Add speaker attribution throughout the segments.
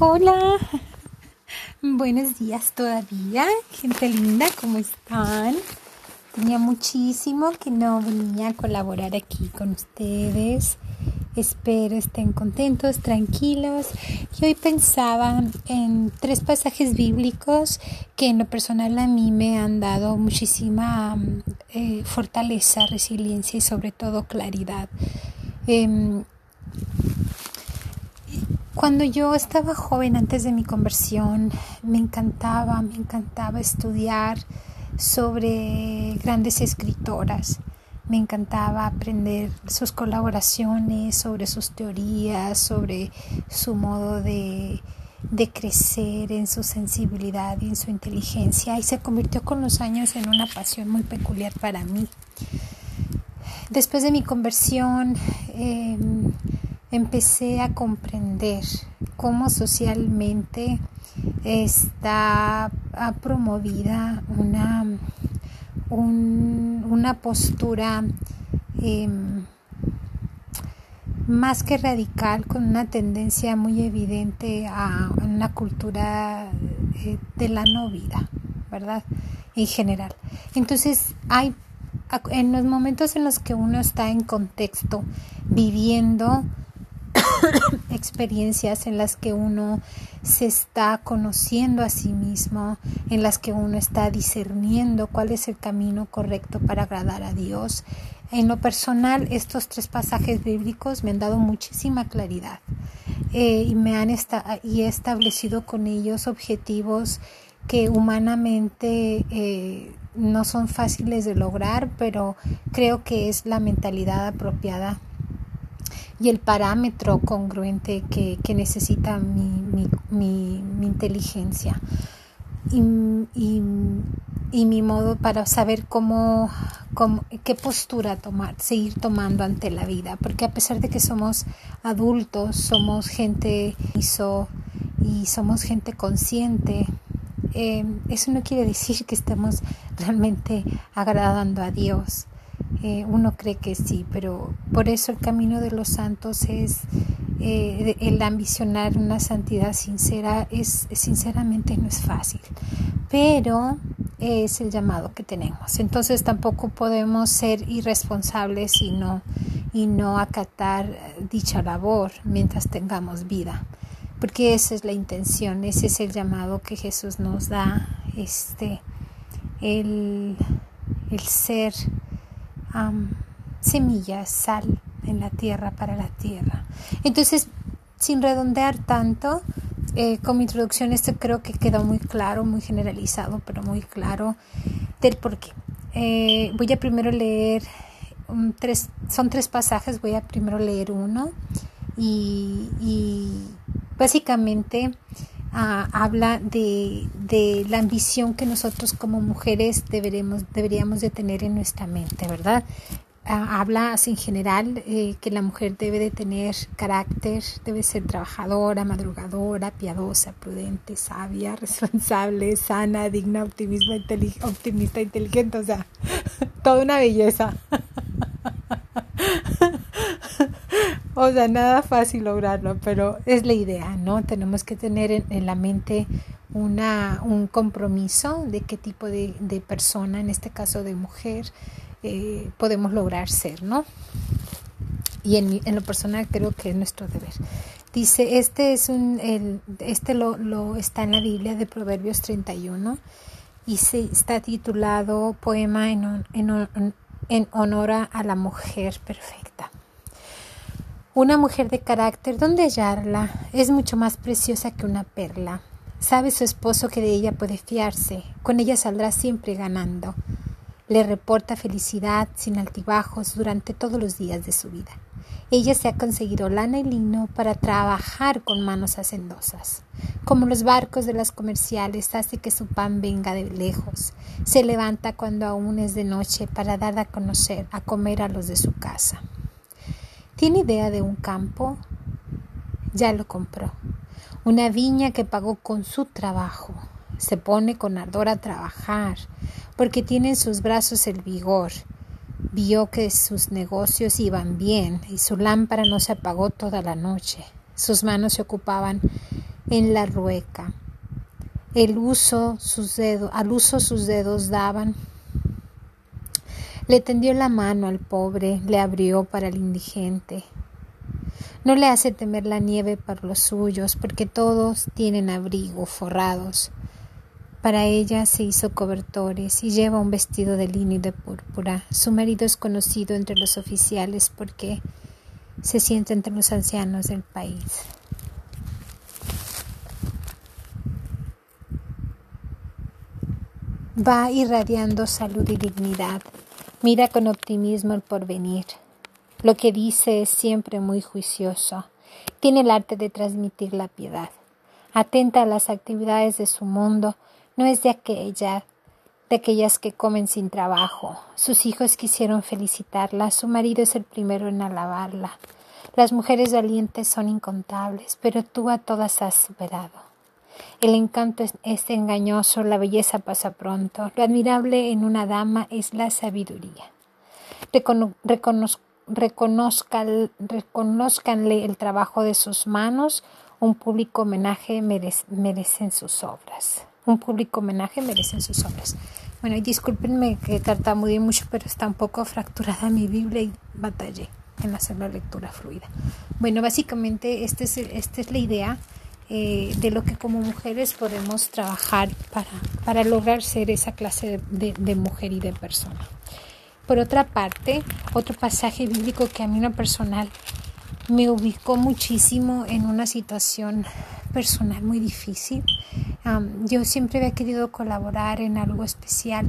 Speaker 1: Hola, buenos días todavía, gente linda, ¿cómo están? Tenía muchísimo que no venía a colaborar aquí con ustedes. Espero estén contentos, tranquilos. Y hoy pensaba en tres pasajes bíblicos que en lo personal a mí me han dado muchísima eh, fortaleza, resiliencia y sobre todo claridad. Em, cuando yo estaba joven, antes de mi conversión, me encantaba, me encantaba estudiar sobre grandes escritoras. Me encantaba aprender sus colaboraciones, sobre sus teorías, sobre su modo de, de crecer en su sensibilidad y en su inteligencia y se convirtió con los años en una pasión muy peculiar para mí. Después de mi conversión, eh, empecé a comprender cómo socialmente está promovida una, una postura em, más que radical, con una tendencia muy evidente a una cultura eh, de la no vida, ¿verdad? En general. Entonces, hay en los momentos en los que uno está en contexto, viviendo, experiencias en las que uno se está conociendo a sí mismo, en las que uno está discerniendo cuál es el camino correcto para agradar a Dios. En lo personal, estos tres pasajes bíblicos me han dado muchísima claridad eh, y me han y he establecido con ellos objetivos que humanamente eh, no son fáciles de lograr, pero creo que es la mentalidad apropiada y el parámetro congruente que, necesita mi, inteligencia y, mi modo para saber cómo, qué postura tomar, seguir tomando ante la vida, porque a pesar de que somos adultos, somos gente y somos gente consciente, eh, eso no quiere decir que estemos realmente agradando a Dios. Eh, uno cree que sí, pero por eso el camino de los santos es eh, el ambicionar una santidad sincera, es sinceramente no es fácil, pero es el llamado que tenemos. Entonces tampoco podemos ser irresponsables y no, y no acatar dicha labor mientras tengamos vida, porque esa es la intención, ese es el llamado que Jesús nos da, este, el, el ser semillas, sal en la tierra para la tierra. Entonces, sin redondear tanto, eh, como introducción esto creo que quedó muy claro, muy generalizado, pero muy claro del por qué. Eh, voy a primero leer tres, son tres pasajes, voy a primero leer uno y básicamente habla de, de, la ambición que nosotros como mujeres deberemos, deberíamos de tener en nuestra mente, ¿verdad? habla en general eh, que la mujer debe de tener carácter, debe ser trabajadora, madrugadora, piadosa, prudente, sabia, responsable, sana, digna, optimista, optimista, inteligente, o sea, toda una belleza. O sea, nada fácil lograrlo, pero es la idea, ¿no? Tenemos que tener en, la mente una, un compromiso de qué tipo de, persona, en este caso de mujer, eh, podemos lograr ser, ¿no? Y en, en, lo personal creo que es nuestro deber. Dice, este es un, el, este lo, lo está en la Biblia de Proverbios 31 y se, está titulado Poema en, en, en honor a la mujer perfecta. Una mujer de carácter, ¿dónde hallarla? Es mucho más preciosa que una perla. Sabe su esposo que de ella puede fiarse, con ella saldrá siempre ganando. Le reporta felicidad sin altibajos durante todos los días de su vida. Ella se ha conseguido lana y lino para trabajar con manos hacendosas. Como los barcos de las comerciales hace que su pan venga de lejos. Se levanta cuando aún es de noche para dar a conocer, a comer a los de su casa. ¿Tiene idea de un campo? Ya lo compró. Una viña que pagó con su trabajo. Se pone con ardor a trabajar, porque tiene en sus brazos el vigor. Vio que sus negocios iban bien y su lámpara no se apagó toda la noche. Sus manos se ocupaban en la rueca. Al uso sus dedos daban. Le tendió la mano al pobre, le abrió para el indigente. No le hace temer la nieve para los suyos, porque todos tienen abrigo forrados. Para ella se hizo cobertores y lleva un vestido de lino y de púrpura. Su marido es conocido entre los oficiales porque se siente entre los ancianos del país. Va irradiando salud y dignidad. Mira con optimismo el porvenir. Lo que dice es siempre muy juicioso. Tiene el arte de transmitir la piedad. Atenta a las actividades de su mundo, no es de aquella de aquellas que comen sin trabajo. Sus hijos quisieron felicitarla, su marido es el primero en alabarla. Las mujeres valientes son incontables, pero tú a todas has superado. El encanto es, engañoso, la belleza pasa pronto. Lo admirable en una dama es la sabiduría. reconozcanle el trabajo de sus manos, un público homenaje merecen sus obras. Un público homenaje merecen sus obras. Bueno, y discúlpenme que tartamudeé mucho, pero está un poco fracturada mi Biblia y batallé en hacer la lectura fluida. Bueno, básicamente esta es, esta es la idea eh, de lo que como mujeres podemos trabajar para, para lograr ser esa clase de, mujer y de persona. Por otra parte, otro pasaje bíblico que a mí en lo personal me ubicó muchísimo en una situación personal muy difícil. yo siempre había querido colaborar en algo especial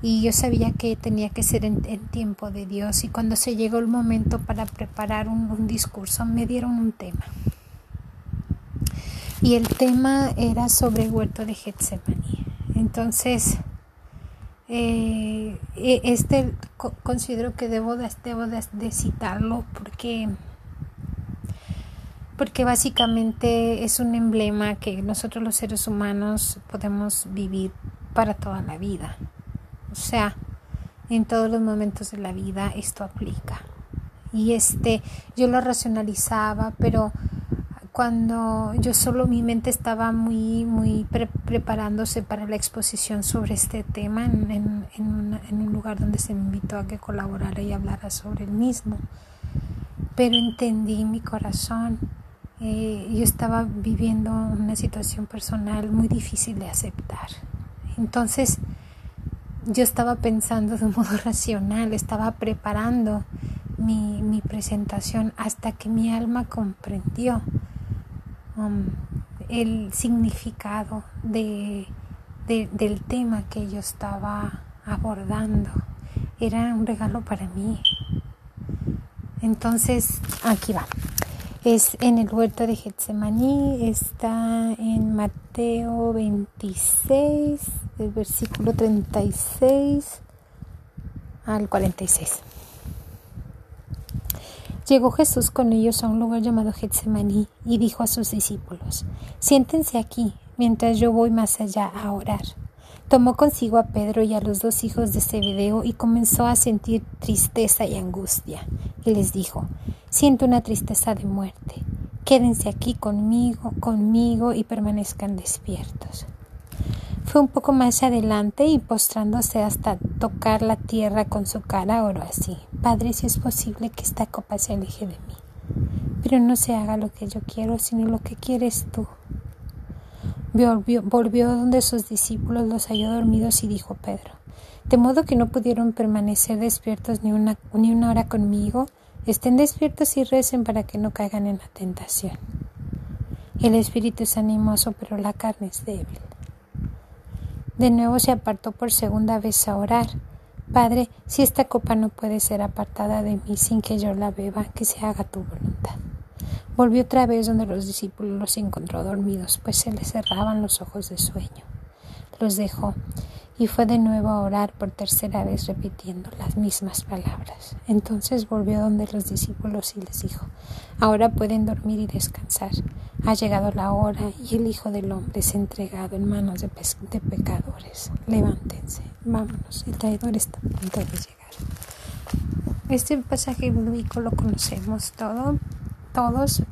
Speaker 1: y yo sabía que tenía que ser en, tiempo de Dios y cuando se llegó el momento para preparar un discurso me dieron un tema y el tema era sobre el huerto de Getsemaní. Entonces, eh, e, este considero que debo, de, de, citarlo porque porque básicamente es un emblema que nosotros los seres humanos podemos vivir para toda la vida. O sea, en todos los momentos de la vida esto aplica. Y este, yo lo racionalizaba, pero cuando yo solo mi mente estaba muy muy preparándose para la exposición sobre este tema en, en, en, un lugar donde se me invitó a que colaborara y hablara sobre el mismo. Pero entendí mi corazón. Eh, yo estaba viviendo una situación personal muy difícil de aceptar. Entonces yo estaba pensando de un modo racional estaba preparando mi, mi presentación hasta que mi alma comprendió El significado de, del tema que yo estaba abordando. Era un regalo para mí. Entonces, aquí va. Es en el huerto de Getsemaní, está en Mateo 26, del versículo 36 al 46. Llegó Jesús con ellos a un lugar llamado Getsemaní y dijo a sus discípulos, Siéntense aquí, mientras yo voy más allá a orar. Tomó consigo a Pedro y a los dos hijos de Zebedeo y comenzó a sentir tristeza y angustia. Y les dijo, Siento una tristeza de muerte. Quédense aquí conmigo, conmigo y permanezcan despiertos. Fue un poco más adelante y postrándose hasta tocar la tierra con su cara, oró así. Padre, si es posible que esta copa se aleje de mí, pero no se haga lo que yo quiero, sino lo que quieres tú. Volvió, donde sus discípulos los halló dormidos y dijo Pedro, de modo que no pudieron permanecer despiertos ni una hora conmigo, estén despiertos y recen para que no caigan en la tentación. El espíritu es animoso, pero la carne es débil. De nuevo se apartó por segunda vez a orar. Padre, si esta copa no puede ser apartada de mí sin que yo la beba, que se haga tu voluntad. Volvió otra vez donde los discípulos los encontró dormidos, pues se les cerraban los ojos de sueño. Los dejó y fue de nuevo a orar por tercera vez repitiendo las mismas palabras. Entonces volvió donde los discípulos y les dijo, ahora pueden dormir y descansar. Ha llegado la hora y el Hijo del Hombre es entregado en manos de, pecadores. Levántense, vámonos, el traidor está a punto de llegar. Este pasaje bíblico lo conocemos todo, todos.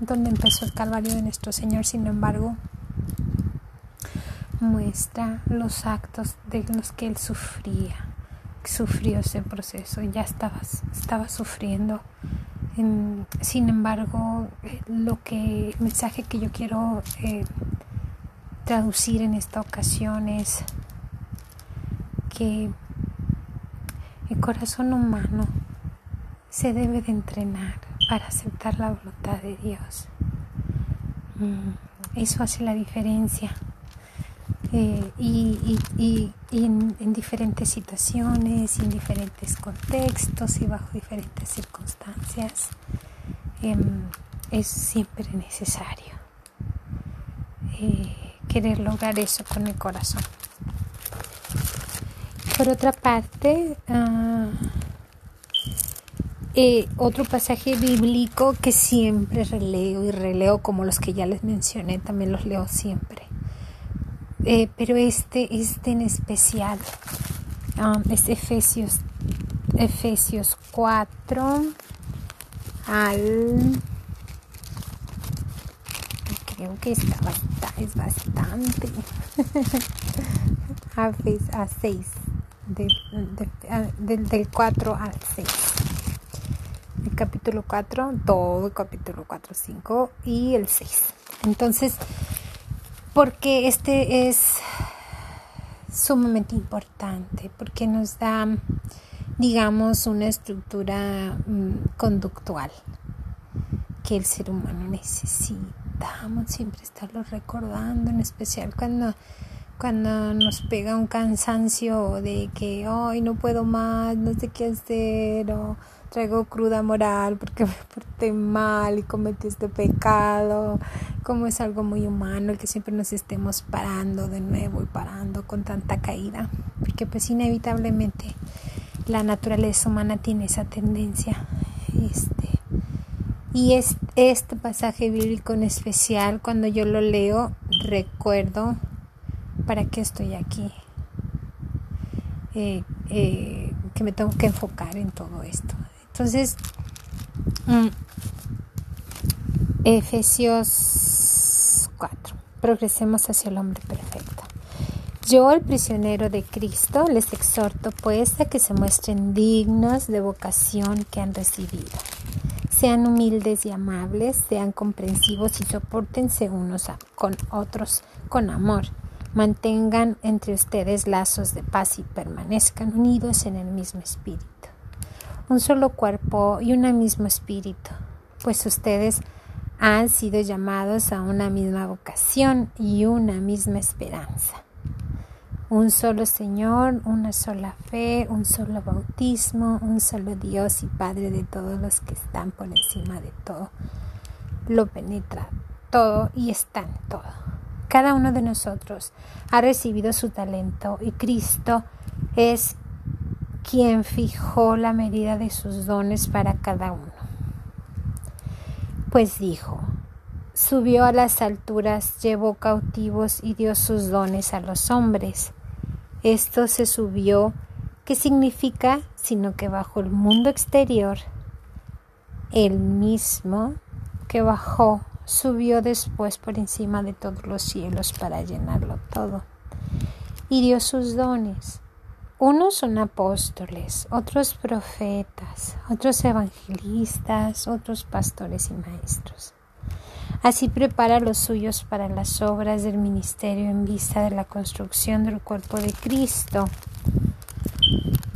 Speaker 1: donde empezó el Calvario de nuestro Señor, sin embargo, muestra los actos de los que Él sufría, sufrió ese proceso, ya estaba, estaba sufriendo. sin embargo, lo que, el mensaje que yo quiero eh, traducir en esta ocasión es que el corazón humano se debe de entrenar para aceptar la voluntad de Dios. Mm, eso hace la diferencia. Eh, y, en, diferentes situaciones, en diferentes contextos y bajo diferentes circunstancias, em, es siempre necesario eh, querer lograr eso con el corazón. Por otra parte, eh, otro pasaje bíblico que siempre releo y releo, como los que ya les mencioné, también los leo siempre. Eh, pero este, este en especial um, es Efesios, Efesios 4 al... Creo que está bastante, es bastante. a, a 6. del, del 4 al 6 el capítulo 4, todo el capítulo 4, 5 y el 6. Entonces, porque este es sumamente importante, porque nos da, digamos, una estructura mm, conductual que el ser humano necesita. Siempre estarlo recordando, en especial cuando cuando nos pega un cansancio de que hoy no puedo más, no sé qué hacer, o traigo cruda moral porque me porté mal y cometí este pecado, como es algo muy humano el que siempre nos estemos parando de nuevo y parando con tanta caída, porque pues inevitablemente la naturaleza humana tiene esa tendencia. Este, y es, este pasaje bíblico en especial, cuando yo lo leo, recuerdo para qué estoy aquí. Eh, eh, que me tengo que enfocar en todo esto. Entonces, mm, Efesios 4. Progresemos hacia el hombre perfecto. Yo, el prisionero de Cristo, les exhorto pues a que se muestren dignos de vocación que han recibido. Sean humildes y amables, sean comprensivos y soportense unos con otros con amor. Mantengan entre ustedes lazos de paz y permanezcan unidos en el mismo espíritu un solo cuerpo y un mismo espíritu, pues ustedes han sido llamados a una misma vocación y una misma esperanza. Un solo Señor, una sola fe, un solo bautismo, un solo Dios y Padre de todos los que están por encima de todo. Lo penetra todo y está en todo. Cada uno de nosotros ha recibido su talento y Cristo es quien fijó la medida de sus dones para cada uno. Pues dijo, subió a las alturas, llevó cautivos y dio sus dones a los hombres. Esto se subió, ¿qué significa? Sino que bajo el mundo exterior, el mismo que bajó, subió después por encima de todos los cielos para llenarlo todo. Y dio sus dones unos son apóstoles, otros profetas, otros evangelistas, otros pastores y maestros. Así prepara los suyos para las obras del ministerio en vista de la construcción del cuerpo de Cristo,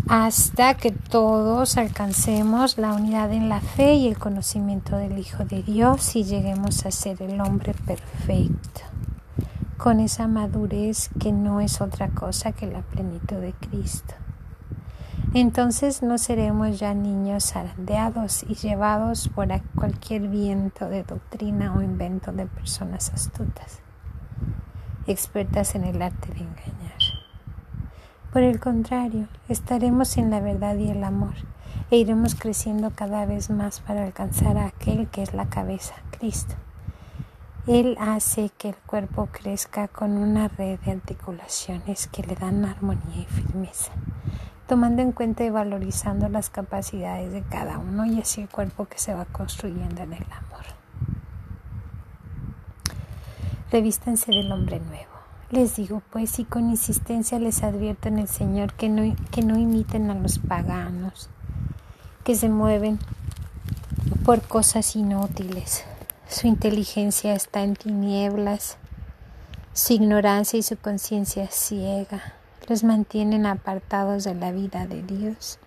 Speaker 1: hasta que todos alcancemos la unidad en la fe y el conocimiento del Hijo de Dios y lleguemos a ser el hombre perfecto con esa madurez que no es otra cosa que la plenitud de Cristo. Entonces no seremos ya niños zarandeados y llevados por cualquier viento de doctrina o invento de personas astutas, expertas en el arte de engañar. Por el contrario, estaremos en la verdad y el amor e iremos creciendo cada vez más para alcanzar a aquel que es la cabeza, Cristo. Él hace que el cuerpo crezca con una red de articulaciones que le dan armonía y firmeza, tomando en cuenta y valorizando las capacidades de cada uno y así el cuerpo que se va construyendo en el amor. revístanse del hombre nuevo. Les digo, pues, y con insistencia les advierto en el Señor que no, que no imiten a los paganos, que se mueven por cosas inútiles. Su inteligencia está en tinieblas, su ignorancia y su conciencia ciega los mantienen apartados de la vida de Dios.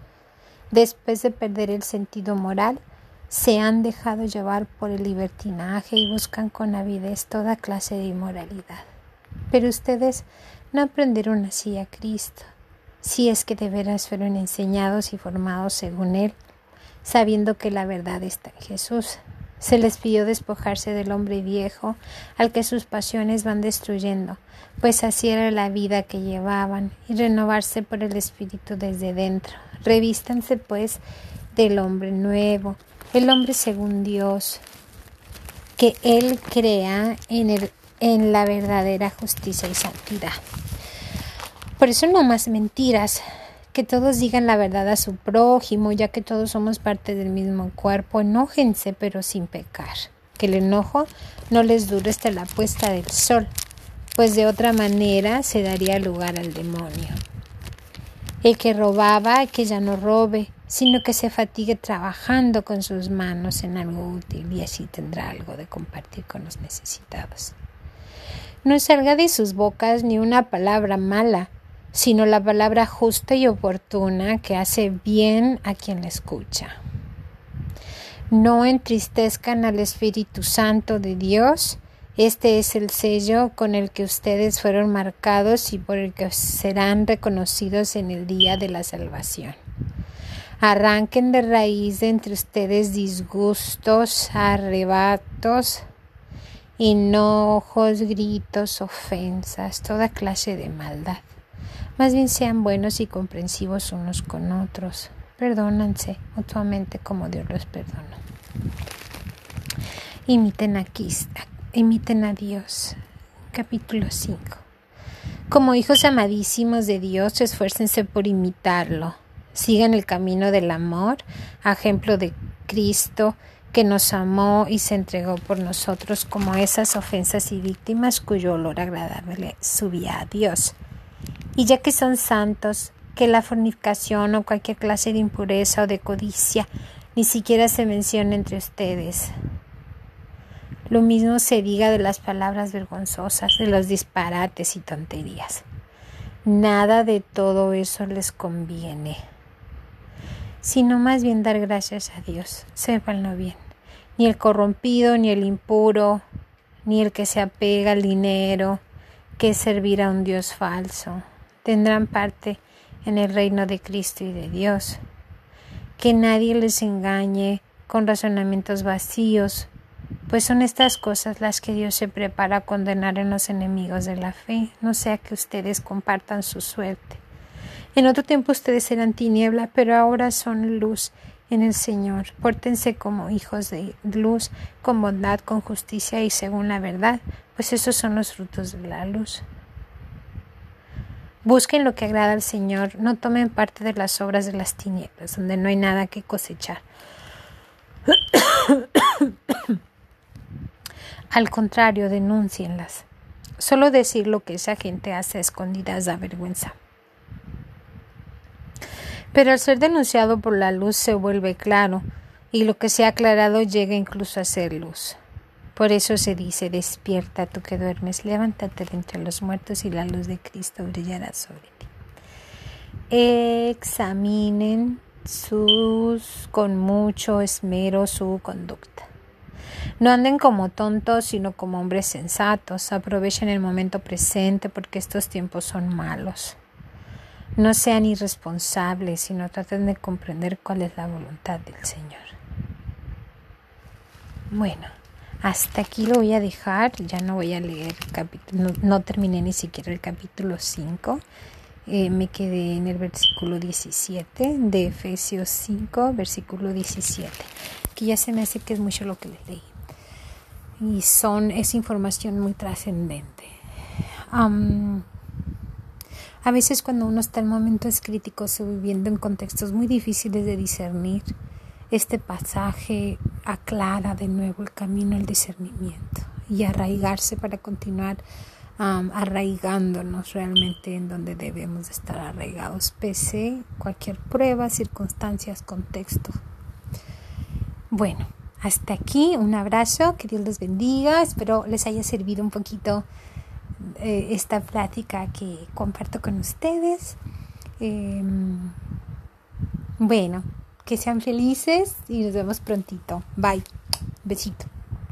Speaker 1: Después de perder el sentido moral, se han dejado llevar por el libertinaje y buscan con avidez toda clase de inmoralidad. Pero ustedes no aprendieron así a Cristo, si es que de veras fueron enseñados y formados según Él, sabiendo que la verdad está en Jesús. Se les pidió despojarse del hombre viejo al que sus pasiones van destruyendo, pues así era la vida que llevaban, y renovarse por el Espíritu desde dentro. Revístanse pues del hombre nuevo, el hombre según Dios, que Él crea en, el, en la verdadera justicia y santidad. Por eso no más mentiras, que todos digan la verdad a su prójimo, ya que todos somos parte del mismo cuerpo. Enójense, pero sin pecar. Que el enojo no les dure hasta la puesta del sol, pues de otra manera se daría lugar al demonio. El que robaba, que ya no robe, sino que se fatigue trabajando con sus manos en algo útil y así tendrá algo de compartir con los necesitados. No salga de sus bocas ni una palabra mala, sino la palabra justa y oportuna que hace bien a quien la escucha. No entristezcan al Espíritu Santo de Dios. Este es el sello con el que ustedes fueron marcados y por el que serán reconocidos en el día de la salvación. Arranquen de raíz de entre ustedes disgustos, arrebatos, enojos, gritos, ofensas, toda clase de maldad. Más bien sean buenos y comprensivos unos con otros. Perdónanse mutuamente como Dios los perdona. Imiten a, imiten a Dios. Capítulo 5. Como hijos amadísimos de Dios, esfuércense por imitarlo. Sigan el camino del amor, ejemplo de Cristo que nos amó y se entregó por nosotros como esas ofensas y víctimas cuyo olor agradable subía a Dios. Y ya que son santos, que la fornicación o cualquier clase de impureza o de codicia ni siquiera se menciona entre ustedes. Lo mismo se diga de las palabras vergonzosas, de los disparates y tonterías. Nada de todo eso les conviene, sino más bien dar gracias a Dios. Sépanlo bien. Ni el corrompido, ni el impuro, ni el que se apega al dinero, que servir a un Dios falso tendrán parte en el reino de Cristo y de Dios. Que nadie les engañe con razonamientos vacíos, pues son estas cosas las que Dios se prepara a condenar en los enemigos de la fe, no sea que ustedes compartan su suerte. En otro tiempo ustedes eran tiniebla, pero ahora son luz en el Señor. Pórtense como hijos de luz, con bondad, con justicia y según la verdad, pues esos son los frutos de la luz. Busquen lo que agrada al Señor, no tomen parte de las obras de las tinieblas, donde no hay nada que cosechar. al contrario, denúncienlas. Solo decir lo que esa gente hace a escondidas da vergüenza. Pero al ser denunciado por la luz se vuelve claro, y lo que se ha aclarado llega incluso a ser luz. Por eso se dice, despierta tú que duermes, levántate de entre los muertos y la luz de Cristo brillará sobre ti. Examinen sus con mucho esmero su conducta. No anden como tontos, sino como hombres sensatos. Aprovechen el momento presente porque estos tiempos son malos. No sean irresponsables, sino traten de comprender cuál es la voluntad del Señor. Bueno. Hasta aquí lo voy a dejar, ya no voy a leer capítulo, no, terminé ni siquiera el capítulo 5. Eh, me quedé en el versículo 17 de Efesios 5, versículo 17, que ya se me hace que es mucho lo que le leí. Y son, es información muy trascendente. a veces cuando uno está en momentos críticos o viviendo en contextos muy difíciles de discernir, este pasaje aclara de nuevo el camino al discernimiento. y arraigarse para continuar arraigándonos realmente en donde debemos estar arraigados, pese cualquier prueba, circunstancias, contexto. Bueno, hasta aquí, un abrazo, que Dios los bendiga, espero les haya servido un poquito eh, esta plática que comparto con ustedes. Em, bueno, que sean felices y nos vemos prontito. Bye. Besito.